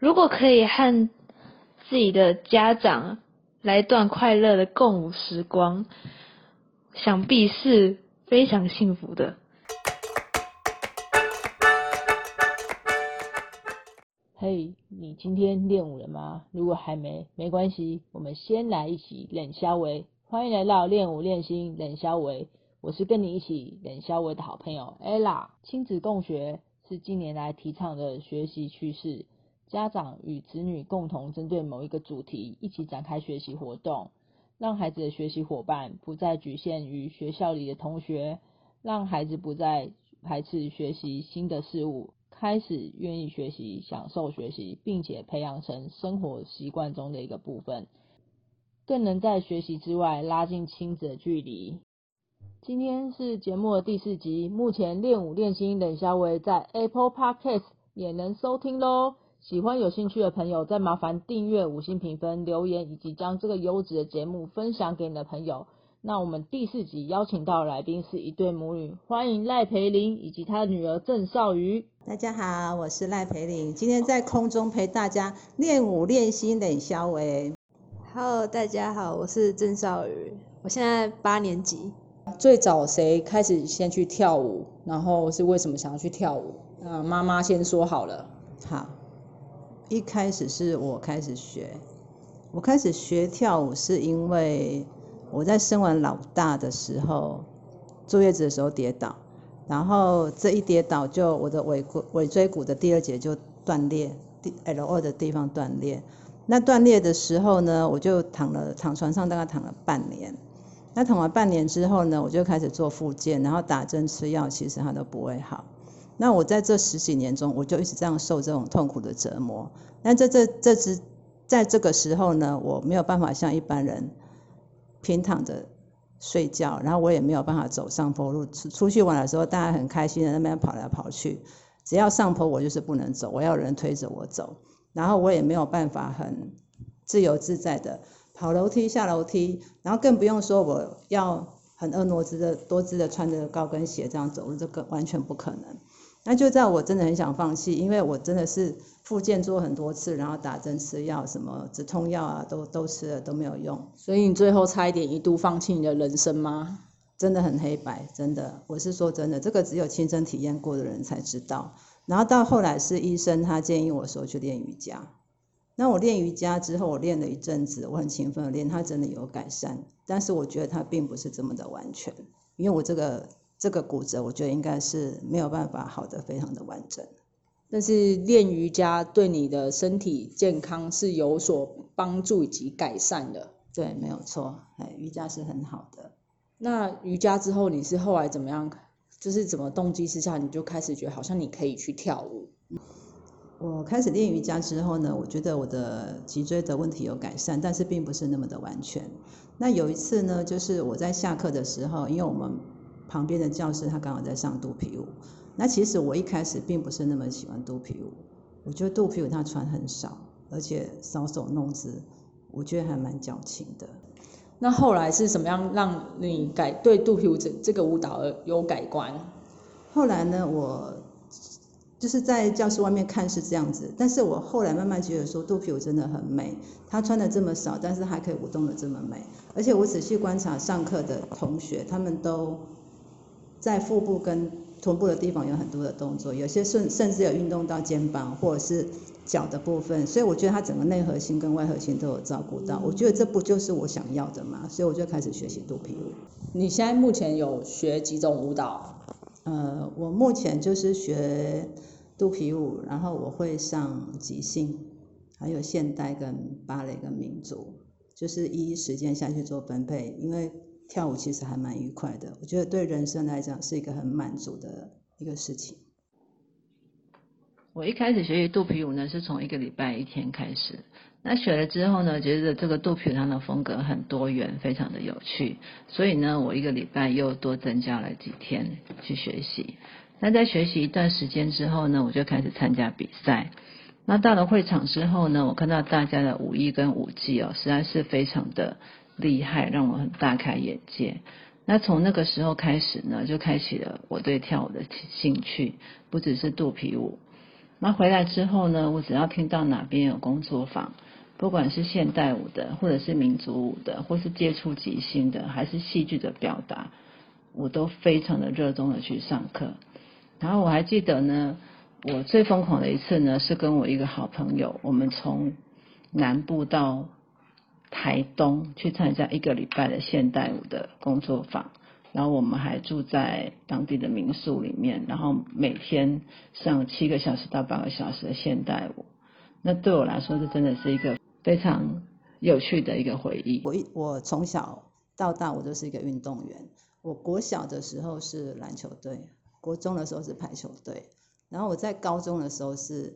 如果可以和自己的家长来段快乐的共舞时光，想必是非常幸福的。嘿，你今天练舞了吗？如果还没，没关系，我们先来一起练肖维。欢迎来到练舞练心练肖维，我是跟你一起练肖维的好朋友 Ella。亲子共学是近年来提倡的学习趋势，家长与子女共同针对某一个主题一起展开学习活动，让孩子的学习伙伴不再局限于学校里的同学，让孩子不再排斥学习新的事物。开始愿意学习、享受学习，并且培养成生活习惯中的一个部分，更能在学习之外拉近亲子的距离。今天是节目的第四集，目前练舞练心冷肖维在 Apple Podcast 也能收听喽。喜欢有兴趣的朋友，再麻烦订阅、五星评分、留言，以及将这个优质的节目分享给你的朋友。那我们第四集邀请到的来宾是一对母女，欢迎赖培林以及她的女儿郑少瑜。大家好，我是赖培林，今天在空中陪大家练舞练心冷肖维。Hello，大家好，我是郑少瑜，我现在八年级。最早谁开始先去跳舞？然后是为什么想要去跳舞？呃，妈妈先说好了。好，一开始是我开始学，我开始学跳舞是因为我在生完老大的时候坐月子的时候跌倒，然后这一跌倒就我的尾骨尾椎骨的第二节就断裂，第 L 二的地方断裂。那断裂的时候呢，我就躺了躺床上大概躺了半年。那躺完半年之后呢，我就开始做复健，然后打针吃药，其实它都不会好。那我在这十几年中，我就一直这样受这种痛苦的折磨。那在这这只在这个时候呢，我没有办法像一般人平躺着睡觉，然后我也没有办法走上坡路。出出去玩的时候，大家很开心的那边跑来跑去，只要上坡我就是不能走，我要人推着我走。然后我也没有办法很自由自在的跑楼梯、下楼梯，然后更不用说我要很婀娜姿的多姿的穿着高跟鞋这样走路，这个完全不可能。那就在我真的很想放弃，因为我真的是复健做很多次，然后打针吃药，什么止痛药啊都都吃了都没有用，所以你最后差一点一度放弃你的人生吗？真的很黑白，真的，我是说真的，这个只有亲身体验过的人才知道。然后到后来是医生他建议我说去练瑜伽，那我练瑜伽之后，我练了一阵子，我很勤奋的练，它真的有改善，但是我觉得它并不是这么的完全，因为我这个这个骨折，我觉得应该是没有办法好的非常的完整。但是练瑜伽对你的身体健康是有所帮助以及改善的。对，没有错，哎，瑜伽是很好的。那瑜伽之后，你是后来怎么样？就是怎么动机之下，你就开始觉得好像你可以去跳舞。我开始练瑜伽之后呢，我觉得我的脊椎的问题有改善，但是并不是那么的完全。那有一次呢，就是我在下课的时候，因为我们旁边的教室他刚好在上肚皮舞。那其实我一开始并不是那么喜欢肚皮舞，我觉得肚皮舞他穿很少，而且搔首弄姿，我觉得还蛮矫情的。那后来是什么样让你改对肚皮舞这这个舞蹈有改观？后来呢，我就是在教室外面看是这样子，但是我后来慢慢觉得说肚皮舞真的很美，他穿的这么少，但是还可以舞动的这么美，而且我仔细观察上课的同学，他们都在腹部跟臀部的地方有很多的动作，有些甚甚至有运动到肩膀或者是脚的部分，所以我觉得它整个内核心跟外核心都有照顾到，我觉得这不就是我想要的嘛，所以我就开始学习肚皮舞。你现在目前有学几种舞蹈？呃，我目前就是学肚皮舞，然后我会上即兴，还有现代跟芭蕾跟民族，就是依时间下去做分配，因为跳舞其实还蛮愉快的，我觉得对人生来讲是一个很满足的一个事情。我一开始学习肚皮舞呢，是从一个礼拜一天开始。那学了之后呢，觉得这个肚皮舞它的风格很多元，非常的有趣，所以呢，我一个礼拜又多增加了几天去学习。那在学习一段时间之后呢，我就开始参加比赛。那到了会场之后呢，我看到大家的舞艺跟舞技哦，实在是非常的厉害，让我很大开眼界。那从那个时候开始呢，就开启了我对跳舞的兴趣，不只是肚皮舞。那回来之后呢，我只要听到哪边有工作坊，不管是现代舞的，或者是民族舞的，或是接触即兴的，还是戏剧的表达，我都非常的热衷的去上课。然后我还记得呢，我最疯狂的一次呢，是跟我一个好朋友，我们从南部到台东去参加一个礼拜的现代舞的工作坊。然后我们还住在当地的民宿里面，然后每天上七个小时到八个小时的现代舞。那对我来说，这真的是一个非常有趣的一个回忆。我一我从小到大我都是一个运动员。我国小的时候是篮球队，国中的时候是排球队，然后我在高中的时候是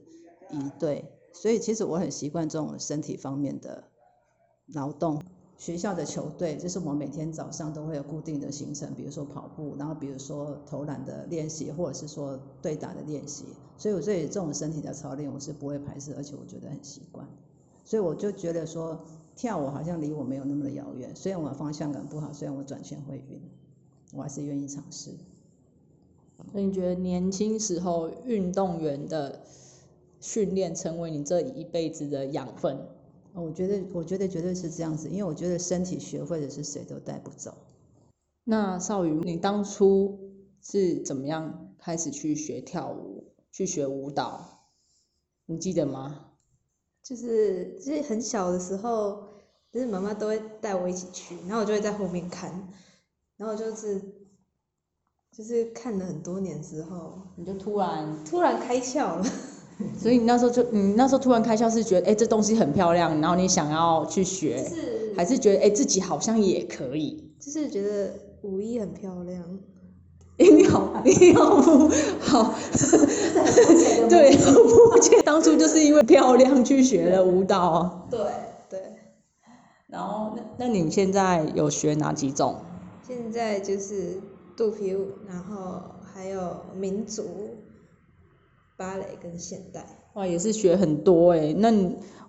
一队，所以其实我很习惯这种身体方面的劳动。学校的球队，就是我们每天早上都会有固定的行程，比如说跑步，然后比如说投篮的练习，或者是说对打的练习。所以我对这种身体的操练，我是不会排斥，而且我觉得很习惯。所以我就觉得说，跳舞好像离我没有那么的遥远。虽然我方向感不好，虽然我转圈会晕，我还是愿意尝试。那你觉得年轻时候运动员的训练，成为你这一辈子的养分？我觉得，我觉得绝对是这样子，因为我觉得身体学会的是谁都带不走。那少宇，你当初是怎么样开始去学跳舞、去学舞蹈？你记得吗？就是就是很小的时候，就是妈妈都会带我一起去，然后我就会在后面看，然后就是就是看了很多年之后，你就突然突然开窍了。所以你那时候就，你那时候突然开窍是觉得，哎，这东西很漂亮，然后你想要去学，是还是觉得，哎，自己好像也可以？就是觉得舞衣很漂亮。哎，你好，你好，好，对，而且当初就是因为漂亮去学了舞蹈。对对。然后，那那你现在有学哪几种？现在就是肚皮舞，然后还有民族。芭蕾跟现代哇，也是学很多哎。那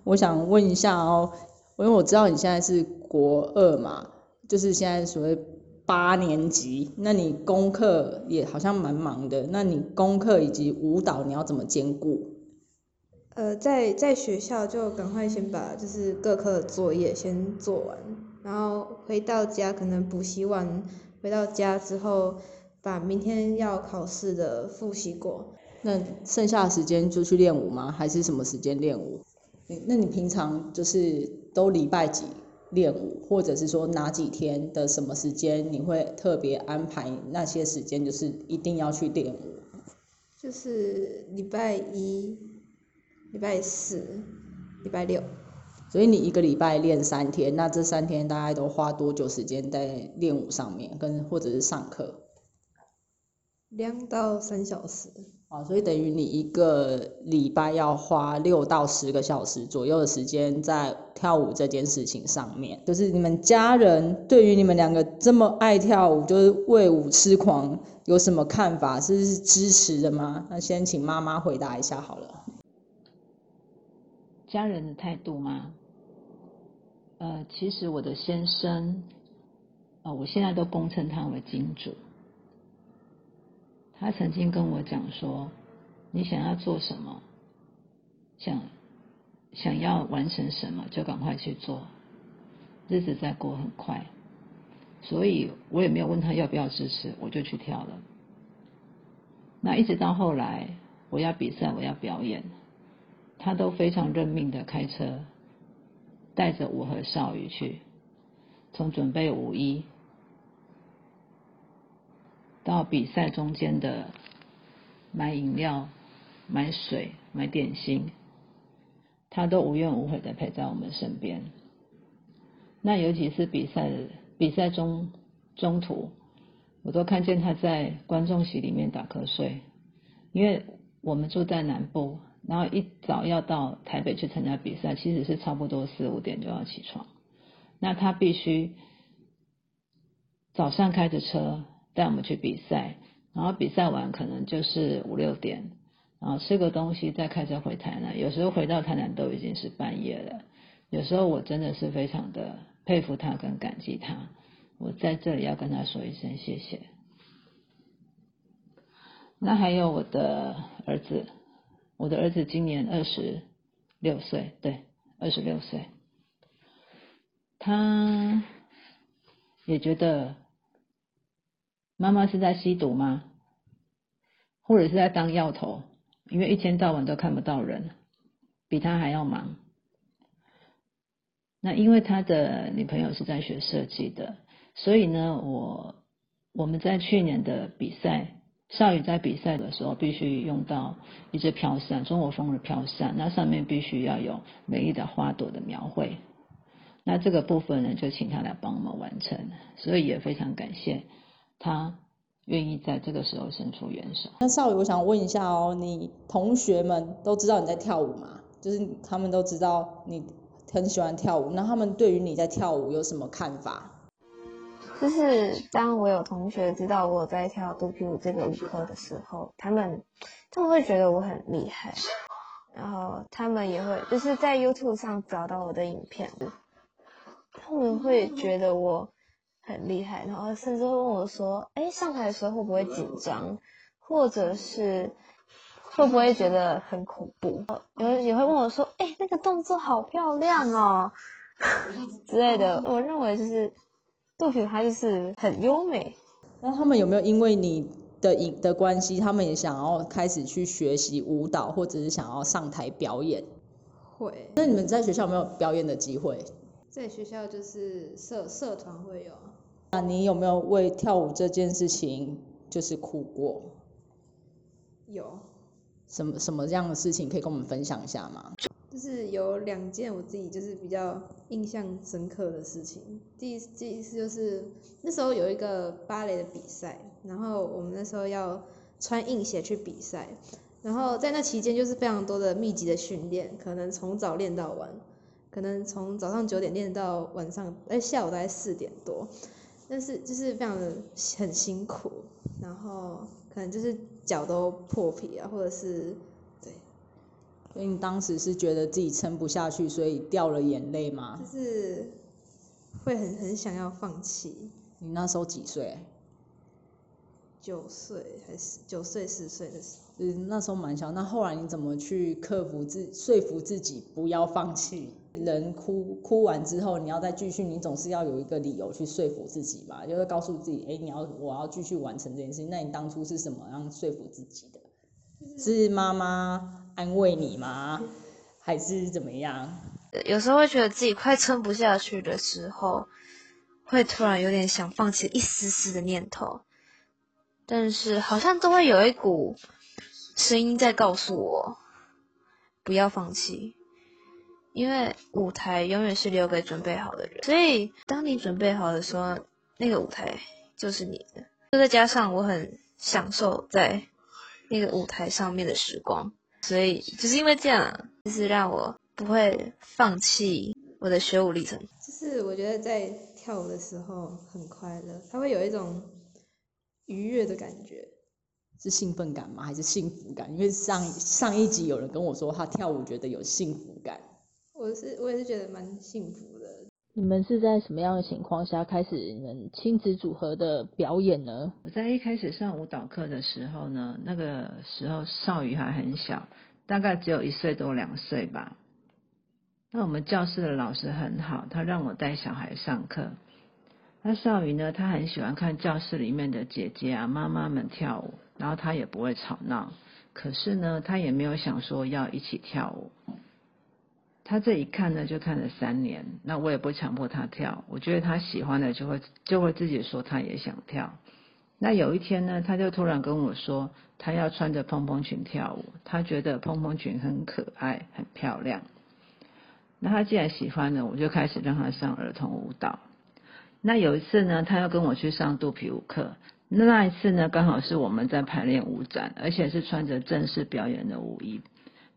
我想问一下哦，因为我知道你现在是国二嘛，就是现在所谓八年级，那你功课也好像蛮忙的。那你功课以及舞蹈你要怎么兼顾？呃，在在学校就赶快先把就是各科的作业先做完，然后回到家可能补习完，回到家之后把明天要考试的复习过。那剩下的时间就去练舞吗？还是什么时间练舞？那你平常就是都礼拜几练舞，或者是说哪几天的什么时间你会特别安排那些时间，就是一定要去练舞？就是礼拜一、礼拜四、礼拜六。所以你一个礼拜练三天，那这三天大概都花多久时间在练舞上面，跟或者是上课？两到三小时。啊，所以等于你一个礼拜要花六到十个小时左右的时间在跳舞这件事情上面。就是你们家人对于你们两个这么爱跳舞，就是为舞痴狂，有什么看法？是支持的吗？那先请妈妈回答一下好了。家人的态度吗？呃，其实我的先生，啊，我现在都恭称他为金主。他曾经跟我讲说：“你想要做什么，想想要完成什么，就赶快去做。日子在过很快，所以我也没有问他要不要支持，我就去跳了。那一直到后来，我要比赛，我要表演，他都非常认命的开车，带着我和少宇去，从准备五一。”到比赛中间的买饮料、买水、买点心，他都无怨无悔的陪在我们身边。那有几次比赛比赛中中途，我都看见他在观众席里面打瞌睡，因为我们住在南部，然后一早要到台北去参加比赛，其实是差不多四五点就要起床，那他必须早上开着车。带我们去比赛，然后比赛完可能就是五六点，然后吃个东西再开车回台南。有时候回到台南都已经是半夜了。有时候我真的是非常的佩服他跟感激他，我在这里要跟他说一声谢谢。那还有我的儿子，我的儿子今年二十六岁，对，二十六岁。他也觉得妈妈是在吸毒吗？或者是在当药头？因为一天到晚都看不到人，比他还要忙。那因为他的女朋友是在学设计的，所以呢，我我们在去年的比赛，少宇在比赛的时候必须用到一支飘扇，中国风的飘扇，那上面必须要有美丽的花朵的描绘。那这个部分呢，就请他来帮我们完成，所以也非常感谢他愿意在这个时候伸出援手。那少宇，我想问一下哦，你同学们都知道你在跳舞吗？就是他们都知道你很喜欢跳舞，那他们对于你在跳舞有什么看法？就是当我有同学知道我在跳肚皮舞这个舞课的时候，他们他们会觉得我很厉害，然后他们也会就是在 YouTube 上找到我的影片。他们会觉得我很厉害，然后甚至会问我说：“哎，上台的时候会不会紧张，或者是会不会觉得很恐怖？”有也会问我说：“哎，那个动作好漂亮哦 之类的。”我认为就是杜甫他就是很优美。那他们有没有因为你的影的关系，他们也想要开始去学习舞蹈，或者是想要上台表演？会。那你们在学校有没有表演的机会？在学校就是社社团会有。那你有没有为跳舞这件事情就是哭过？有。什么什么样的事情可以跟我们分享一下吗？就是有两件我自己就是比较印象深刻的事情。第一第一次就是那时候有一个芭蕾的比赛，然后我们那时候要穿硬鞋去比赛，然后在那期间就是非常多的密集的训练，可能从早练到晚。可能从早上九点练到晚上，哎，下午大概四点多，但是就是非常的很辛苦，然后可能就是脚都破皮啊，或者是对，所以你当时是觉得自己撑不下去，所以掉了眼泪吗？就是会很很想要放弃。你那时候几岁？九岁还是九岁十岁的时候？嗯，那时候蛮小。那后来你怎么去克服自说服自己不要放弃？人哭哭完之后，你要再继续，你总是要有一个理由去说服自己吧，就是告诉自己，哎，你要我要继续完成这件事情。那你当初是什么样说服自己的？是妈妈安慰你吗？还是怎么样？有时候会觉得自己快撑不下去的时候，会突然有点想放弃一丝丝的念头，但是好像都会有一股声音在告诉我，不要放弃。因为舞台永远是留给准备好的人，所以当你准备好的时候，那个舞台就是你的。就再加上我很享受在那个舞台上面的时光，所以就是因为这样，就是让我不会放弃我的学舞历程。就是我觉得在跳舞的时候很快乐，它会有一种愉悦的感觉，是兴奋感吗？还是幸福感？因为上上一集有人跟我说他跳舞觉得有幸福感。我是我也是觉得蛮幸福的。你们是在什么样的情况下开始你们亲子组合的表演呢？我在一开始上舞蹈课的时候呢，那个时候少宇还很小，大概只有一岁多两岁吧。那我们教室的老师很好，他让我带小孩上课。那少宇呢，他很喜欢看教室里面的姐姐啊、妈妈们跳舞，然后他也不会吵闹。可是呢，他也没有想说要一起跳舞。他这一看呢，就看了三年。那我也不强迫他跳，我觉得他喜欢的就会就会自己说他也想跳。那有一天呢，他就突然跟我说，他要穿着蓬蓬裙跳舞，他觉得蓬蓬裙很可爱、很漂亮。那他既然喜欢呢，我就开始让他上儿童舞蹈。那有一次呢，他要跟我去上肚皮舞课。那一次呢，刚好是我们在排练舞展，而且是穿着正式表演的舞衣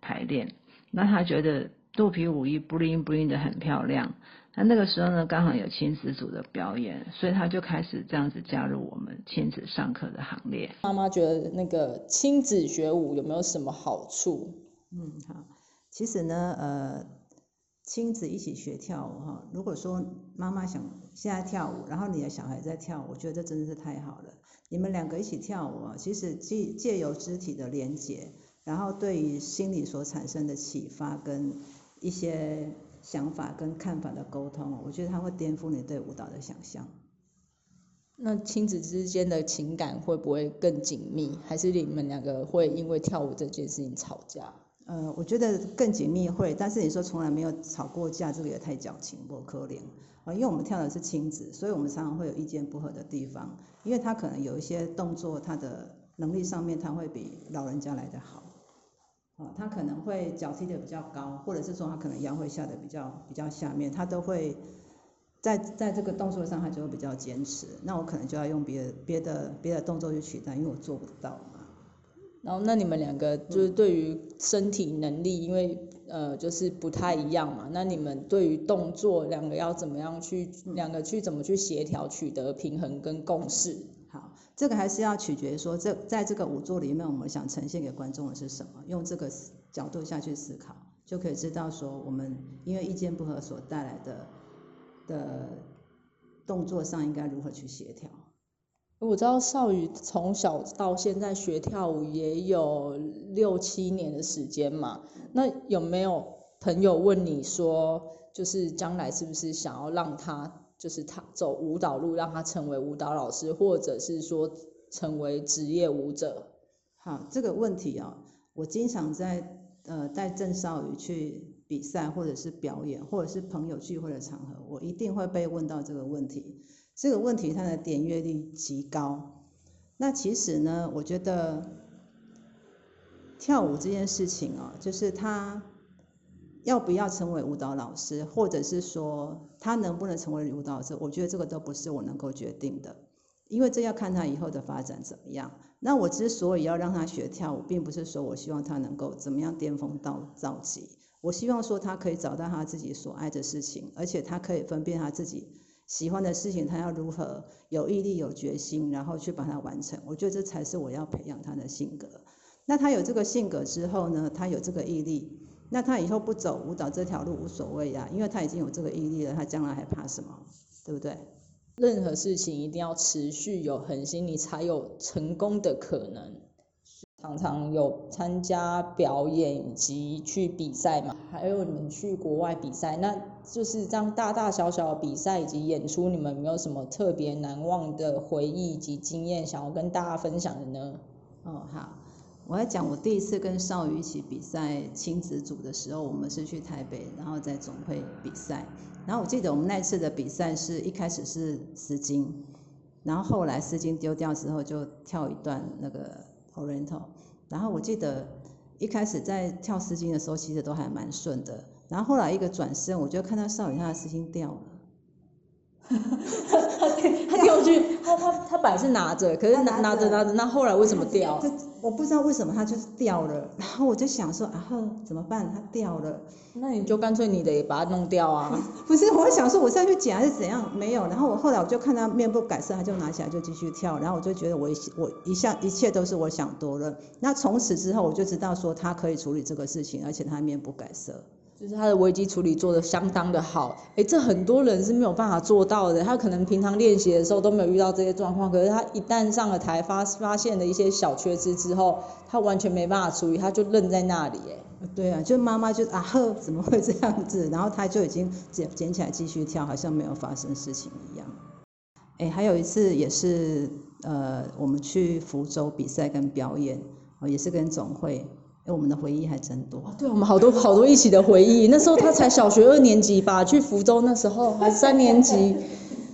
排练。那他觉得。肚皮舞衣 bling bling 的很漂亮，那那个时候呢，刚好有亲子组的表演，所以他就开始这样子加入我们亲子上课的行列。妈妈觉得那个亲子学舞有没有什么好处？嗯，好，其实呢，呃，亲子一起学跳舞哈，如果说妈妈想现在跳舞，然后你的小孩在跳舞，我觉得这真的是太好了。你们两个一起跳舞啊，其实借借由肢体的连接。然后对于心理所产生的启发跟一些想法跟看法的沟通，我觉得它会颠覆你对舞蹈的想象。那亲子之间的情感会不会更紧密？还是你们两个会因为跳舞这件事情吵架？呃，我觉得更紧密会，但是你说从来没有吵过架，这个也太矫情不可怜啊。因为我们跳的是亲子，所以我们常常会有意见不合的地方，因为他可能有一些动作，他的能力上面他会比老人家来得好，啊，他可能会脚踢得比较高，或者是说他可能腰会下得比较比较下面，他都会在在这个动作上他就会比较坚持，那我可能就要用别的别的别的动作去取代，因为我做不到嘛。然后，那你们两个就是对于身体能力，因为呃就是不太一样嘛。那你们对于动作，两个要怎么样去，两个去怎么去协调，取得平衡跟共识？这个还是要取决于说，这在这个舞作里面，我们想呈现给观众的是什么？用这个角度下去思考，就可以知道说，我们因为意见不合所带来的的动作上应该如何去协调。我知道少宇从小到现在学跳舞也有六七年的时间嘛，那有没有朋友问你说，就是将来是不是想要让他就是他走舞蹈路，让他成为舞蹈老师，或者是说成为职业舞者？好，这个问题啊，我经常在呃带郑少宇去比赛，或者是表演，或者是朋友聚会的场合，我一定会被问到这个问题。这个问题它的点阅率极高。那其实呢，我觉得跳舞这件事情哦，就是他要不要成为舞蹈老师，或者是说他能不能成为舞蹈老师，我觉得这个都不是我能够决定的，因为这要看他以后的发展怎么样。那我之所以要让他学跳舞，并不是说我希望他能够怎么样巅峰到造极，我希望说他可以找到他自己所爱的事情，而且他可以分辨他自己。喜欢的事情，他要如何有毅力、有决心，然后去把它完成。我觉得这才是我要培养他的性格。那他有这个性格之后呢？他有这个毅力，那他以后不走舞蹈这条路无所谓呀，因为他已经有这个毅力了，他将来还怕什么？对不对？任何事情一定要持续有恒心，你才有成功的可能。常常有参加表演以及去比赛嘛，还有你们去国外比赛，那就是这样大大小小的比赛以及演出，你们有没有什么特别难忘的回忆以及经验想要跟大家分享的呢？哦，好，我要讲我第一次跟少宇一起比赛亲子组的时候，我们是去台北，然后在总会比赛，然后我记得我们那次的比赛是一开始是丝巾，然后后来丝巾丢掉之后就跳一段那个。Oriental，然后我记得一开始在跳丝巾的时候，其实都还蛮顺的。然后后来一个转身，我就看到少宇他的丝巾掉了。他掉去，他他他本来是拿着，可是拿拿着拿着，那后来为什么掉？就我不知道为什么它就是掉了，然后我就想说啊呵，怎么办？它掉了，那你就干脆你的也把它弄掉啊。不是，我想说我再去捡还是怎样？没有，然后我后来我就看他面不改色，他就拿起来就继续跳，然后我就觉得我我一向一切都是我想多了。那从此之后我就知道说他可以处理这个事情，而且他面不改色。就是他的危机处理做得相当的好，哎，这很多人是没有办法做到的。他可能平常练习的时候都没有遇到这些状况，可是他一旦上了台发发现了一些小缺失之后，他完全没办法处理，他就愣在那里，哎。对啊，就妈妈就啊呵，怎么会这样子？然后他就已经捡捡起来继续跳，好像没有发生事情一样。哎，还有一次也是呃，我们去福州比赛跟表演，哦，也是跟总会。我们的回忆还真多，对我们好多好多一起的回忆。那时候他才小学二年级吧，去福州那时候还三年级。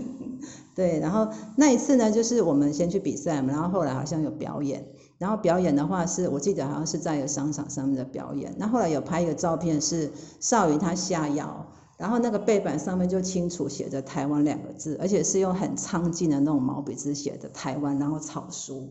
对，然后那一次呢，就是我们先去比赛嘛，然后后来好像有表演，然后表演的话是我记得好像是在一个商场上面的表演。那后来有拍一个照片是少宇他下腰，然后那个背板上面就清楚写着台湾两个字，而且是用很苍劲的那种毛笔字写的台湾，然后草书。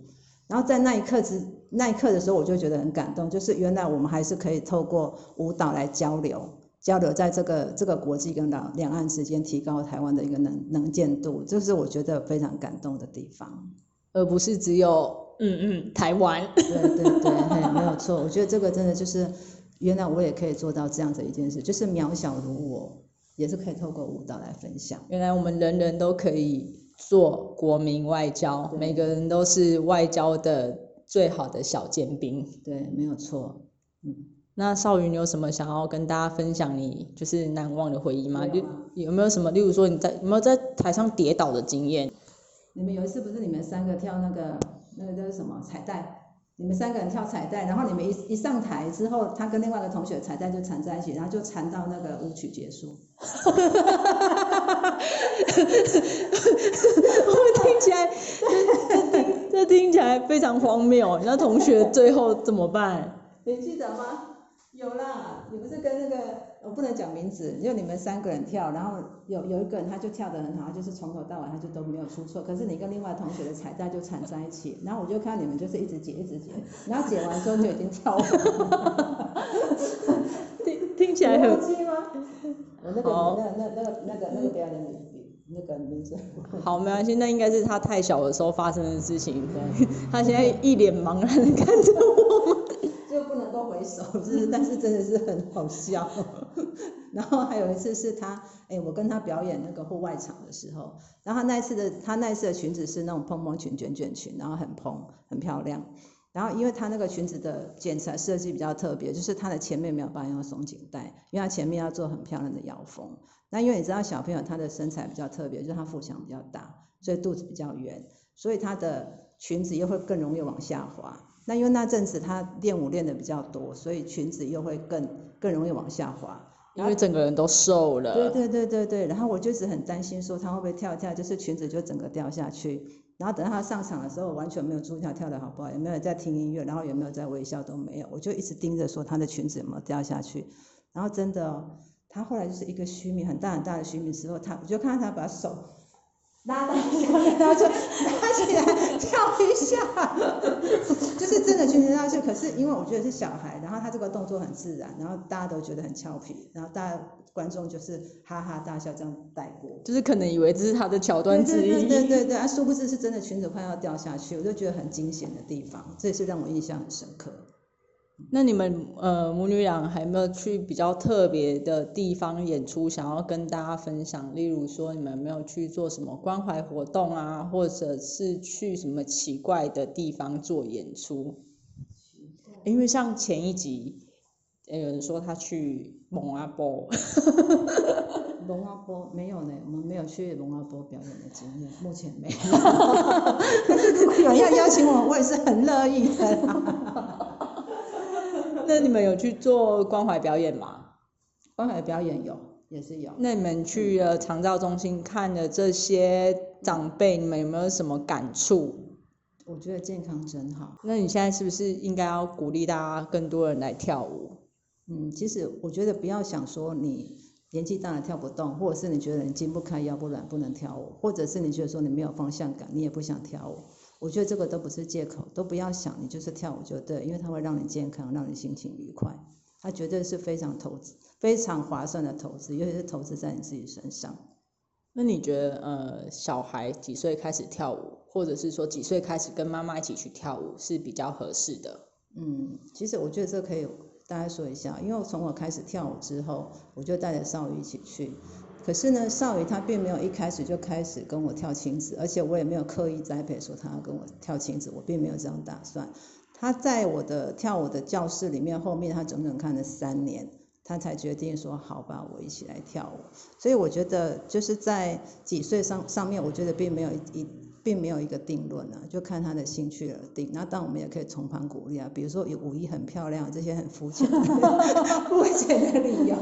然后在那一刻之那一刻的时候，我就觉得很感动，就是原来我们还是可以透过舞蹈来交流，交流在这个这个国际跟两两岸之间，提高台湾的一个能能见度，这是我觉得非常感动的地方，而不是只有嗯嗯台湾。对对对，没有错。我觉得这个真的就是原来我也可以做到这样子一件事，就是渺小如我，也是可以透过舞蹈来分享。原来我们人人都可以。做国民外交，每个人都是外交的最好的小尖兵。对，没有错。嗯，那少云，你有什么想要跟大家分享你就是难忘的回忆吗？啊有没有什么，例如说你在有没有在台上跌倒的经验？你们有一次不是你们三个跳那个那个叫什么彩带？你们三个人跳彩带，然后你们一一上台之后，他跟另外一个同学彩带就缠在一起，然后就缠到那个舞曲结束。我听起来，这这听这听起来非常荒谬。那同学最后怎么办？你记得吗？有啦，你不是跟那个我不能讲名字，就你们三个人跳，然后有有一个人他就跳得很好，他就是从头到尾他就都没有出错，可是你跟另外同学的彩带就缠在一起，然后我就看你们就是一直解一直解，然后解完之后就已经跳完了。听听起来很吗？我那个好那那那个那个那个表演的名那个名字，好，没关系，那应该是他太小的时候发生的事情。他现在一脸茫然的看着我们。就不能够回首，就是但是真的是很好笑。然后还有一次是他，哎，我跟他表演那个户外场的时候，然后他那一次的他那一次的裙子是那种蓬蓬裙卷卷裙，然后很蓬很漂亮。然后因为他那个裙子的剪裁设计比较特别，就是它的前面没有办法用松紧带，因为它前面要做很漂亮的腰封。那因为你知道小朋友他的身材比较特别，就是他腹腔比较大，所以肚子比较圆，所以他的裙子又会更容易往下滑。那因为那阵子他练舞练的比较多，所以裙子又会更更容易往下滑。因为整个人都瘦了。对对对对对，然后我就一直很担心说他会不会跳一跳，就是裙子就整个掉下去。然后等到他上场的时候，我完全没有注意他跳的好不好，也没有在听音乐，然后也没有在微笑，都没有，我就一直盯着说他的裙子有没有掉下去。然后真的、哦，他后来就是一个虚名很大很大的虚名之后，他我就看到他把手拉到下面，然后就拿起来跳一下，就是真的裙子掉下去。可是因为我觉得是小孩，然后他这个动作很自然，然后大家都觉得很俏皮，然后大家观众就是哈哈大笑这样带过。就是可能以为这是他的桥段之对对一。对对对对，啊，殊不知是真的裙子快要掉下去，我就觉得很惊险的地方，这也是让我印象很深刻。那你们呃母女俩还有没有去比较特别的地方演出，想要跟大家分享？例如说，你们有没有去做什么关怀活动啊，或者是去什么奇怪的地方做演出？因为像前一集，呃有人说他去蒙阿波，蒙阿波没有呢，我们没有去蒙阿波表演的经验，目前没有。但是如果有人要邀请我，我也是很乐意的啦。那你们有去做关怀表演吗？关怀表演有，也是有。那你们去了长照中心看了这些长辈，你们有没有什么感触？我觉得健康真好。那你现在是不是应该要鼓励大家更多人来跳舞？嗯，其实我觉得不要想说你年纪大了跳不动，或者是你觉得你筋不开腰不软不能跳舞，或者是你觉得说你没有方向感，你也不想跳舞。我觉得这个都不是借口，都不要想，你就是跳舞就对，因为它会让你健康，让你心情愉快，它绝对是非常投资、非常划算的投资，尤其是投资在你自己身上。那你觉得，呃，小孩几岁开始跳舞，或者是说几岁开始跟妈妈一起去跳舞是比较合适的？嗯，其实我觉得这可以大家说一下，因为我从我开始跳舞之后，我就带着少宇一起去。可是呢，少宇他并没有一开始就开始跟我跳亲子，而且我也没有刻意栽培说他要跟我跳亲子，我并没有这样打算。他在我的跳舞的教室里面，后面他整整看了三年，他才决定说好吧，我一起来跳舞。所以我觉得就是在几岁上上面，我觉得并没有一并没有一个定论啊，就看他的兴趣而定。那当然我们也可以从旁鼓励啊，比如说有舞艺很漂亮，这些很肤浅 肤浅的理由。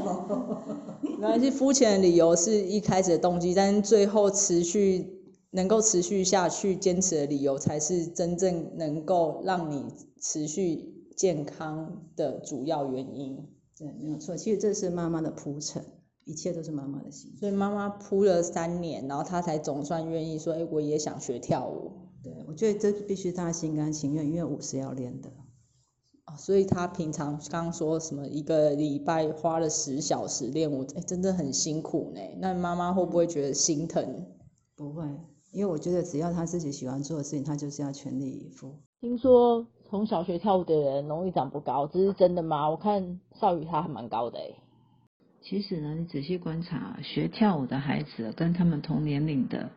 没关系，肤浅的理由是一开始的动机，但是最后持续能够持续下去、坚持的理由，才是真正能够让你持续健康的主要原因。对，没有错。其实这是妈妈的铺陈，一切都是妈妈的心。所以妈妈铺了三年，然后她才总算愿意说：“哎，我也想学跳舞。对，我觉得这必须大家心甘情愿，因为舞是要练的。”哦，所以他平常刚刚说什么一个礼拜花了十小时练舞，哎，真的很辛苦呢。那妈妈会不会觉得心疼？不会，因为我觉得只要他自己喜欢做的事情，他就是要全力以赴。听说从小学跳舞的人容易长不高，这是真的吗？我看少宇他还蛮高的哎。其实呢，你仔细观察，学跳舞的孩子跟他们同年龄的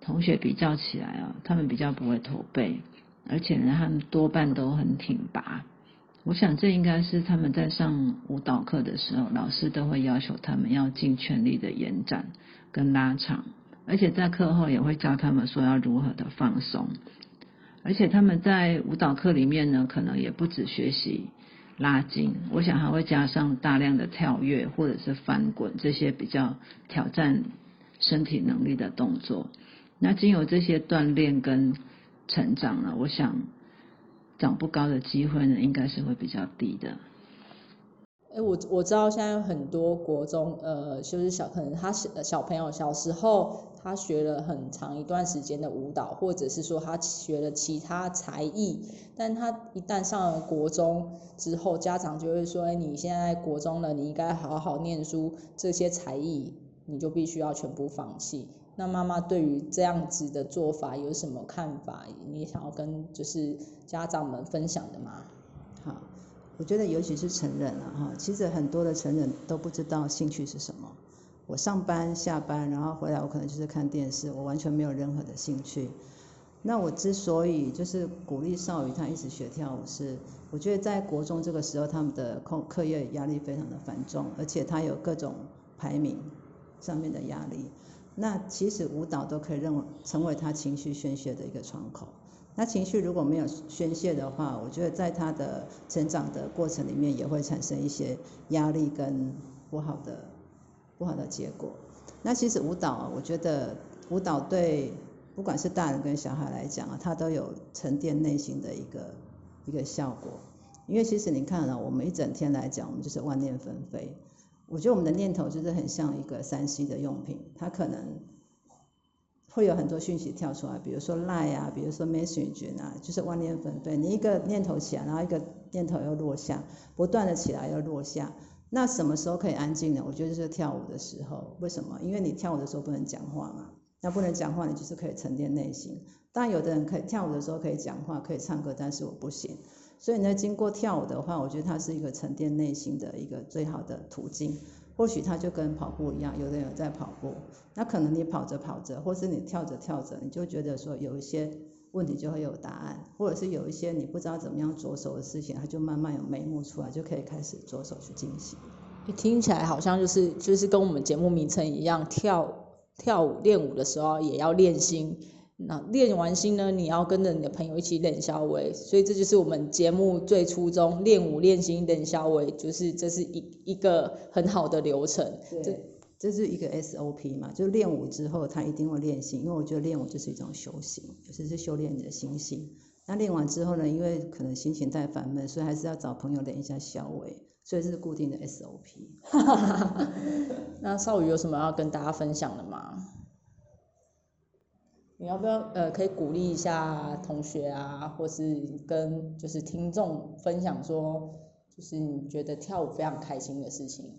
同学比较起来啊，他们比较不会驼背。而且呢，他们多半都很挺拔。我想这应该是他们在上舞蹈课的时候，老师都会要求他们要尽全力的延展跟拉长，而且在课后也会教他们说要如何的放松。而且他们在舞蹈课里面呢，可能也不止学习拉筋，我想还会加上大量的跳跃或者是翻滚这些比较挑战身体能力的动作。那经由这些锻炼跟成长了，我想长不高的机会呢，应该是会比较低的。哎，我我知道现在有很多国中，呃，就是小可能他小小朋友小时候他学了很长一段时间的舞蹈，或者是说他学了其他才艺，但他一旦上了国中之后，家长就会说，哎，你现在国中了，你应该好好念书，这些才艺你就必须要全部放弃。那妈妈对于这样子的做法有什么看法？你想要跟就是家长们分享的吗？好，我觉得尤其是成人了哈，其实很多的成人都不知道兴趣是什么。我上班下班，然后回来我可能就是看电视，我完全没有任何的兴趣。那我之所以就是鼓励少宇他一直学跳舞，是我觉得在国中这个时候，他们的课课业压力非常的繁重，而且他有各种排名上面的压力。那其实舞蹈都可以认为成为他情绪宣泄的一个窗口。那情绪如果没有宣泄的话，我觉得在他的成长的过程里面也会产生一些压力跟不好的不好的结果。那其实舞蹈，我觉得舞蹈对不管是大人跟小孩来讲啊，它都有沉淀内心的一个一个效果。因为其实你看啊，我们一整天来讲，我们就是万念纷飞。我觉得我们的念头就是很像一个三 C 的用品，它可能会有很多讯息跳出来，比如说 Line 啊，比如说 Message 啊，就是万念纷飞。你一个念头起来，然后一个念头又落下，不断的起来又落下。那什么时候可以安静呢？我觉得就是跳舞的时候。为什么？因为你跳舞的时候不能讲话嘛。那不能讲话，你就是可以沉淀内心。但，有的人可以跳舞的时候可以讲话，可以唱歌，但是我不行。所以呢，经过跳舞的话，我觉得它是一个沉淀内心的一个最好的途径。或许它就跟跑步一样，有的人在跑步，那可能你跑着跑着，或是你跳着跳着，你就觉得说有一些问题就会有答案，或者是有一些你不知道怎么样着手的事情，它就慢慢有眉目出来，就可以开始着手去进行。听起来好像就是就是跟我们节目名称一样，跳跳舞练舞的时候也要练心。那练完心呢，你要跟着你的朋友一起练消维，所以这就是我们节目最初衷，练舞练心练消维，就是这是一一个很好的流程。对，这是一个 SOP 嘛，就练舞之后他一定会练心，因为我觉得练舞就是一种修行，就是修炼你的心性。那练完之后呢，因为可能心情太烦闷，所以还是要找朋友练一下消维，所以这是固定的 SOP。那少宇有什么要跟大家分享的吗？你要不要呃，可以鼓励一下同学啊，或是跟就是听众分享说，就是你觉得跳舞非常开心的事情。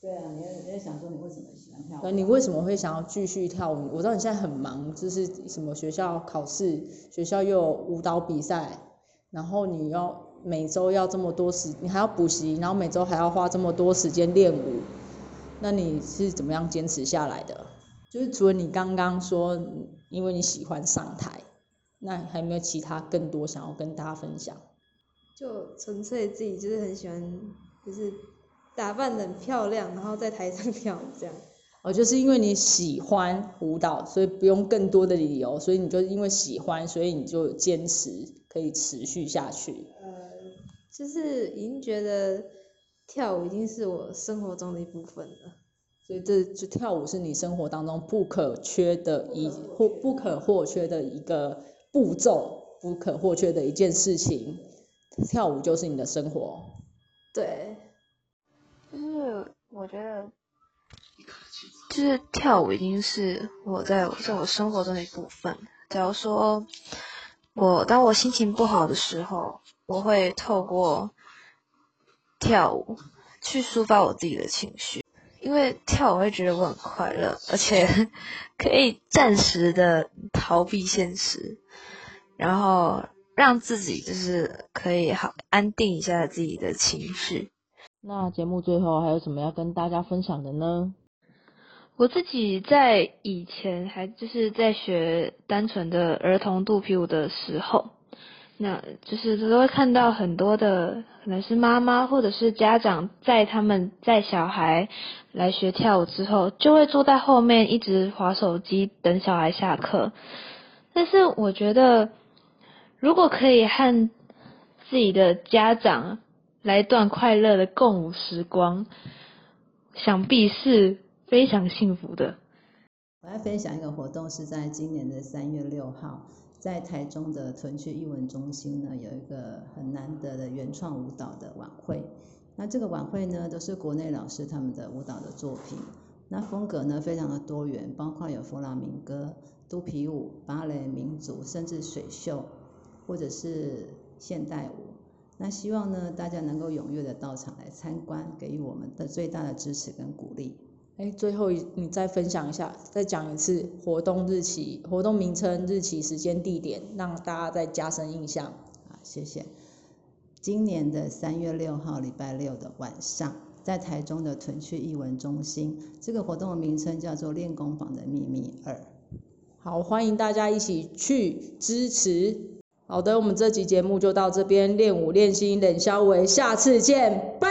对啊，你也也想说你为什么喜欢跳舞？你为什么会想要继续跳舞？我知道你现在很忙，就是什么学校考试，学校又有舞蹈比赛，然后你要每周要这么多时，你还要补习，然后每周还要花这么多时间练舞，那你是怎么样坚持下来的？就是除了你刚刚说。因为你喜欢上台，那还有没有其他更多想要跟大家分享？就纯粹自己就是很喜欢，就是打扮的很漂亮，然后在台上跳舞这样。哦，就是因为你喜欢舞蹈，所以不用更多的理由，所以你就因为喜欢，所以你就坚持可以持续下去。呃，就是已经觉得跳舞已经是我生活中的一部分了。所以这就跳舞是你生活当中不可缺的一或不可或缺的一个步骤，不可或缺的一件事情。跳舞就是你的生活。对，就是我觉得，就是跳舞已经是我在在我生活中的一部分。假如说我当我心情不好的时候，我会透过跳舞去抒发我自己的情绪。因为跳我会觉得我很快乐，而且 可以暂时的逃避现实，然后让自己就是可以好安定一下自己的情绪。那节目最后还有什么要跟大家分享的呢？我自己在以前还就是在学单纯的儿童肚皮舞的时候，那就是都会看到很多的，可能是妈妈或者是家长在他们在小孩来学跳舞之后，就会坐在后面一直划手机等小孩下课。但是我觉得，如果可以和自己的家长来一段快乐的共舞时光，想必是非常幸福的。我要分享一个活动，是在今年的三月六号。在台中的屯区艺文中心呢，有一个很难得的原创舞蹈的晚会。那这个晚会呢，都是国内老师他们的舞蹈的作品。那风格呢，非常的多元，包括有弗朗明哥、肚皮舞、芭蕾、民族，甚至水袖，或者是现代舞。那希望呢，大家能够踊跃的到场来参观，给予我们的最大的支持跟鼓励。哎，最后一你再分享一下，再讲一次活动日期、活动名称、日期、时间、地点，让大家再加深印象。啊，谢谢。今年的三月六号，礼拜六的晚上，在台中的屯区艺文中心，这个活动的名称叫做《练功房的秘密二》。好，欢迎大家一起去支持。好的，我们这集节目就到这边，练武练心，冷肖维，下次见，拜。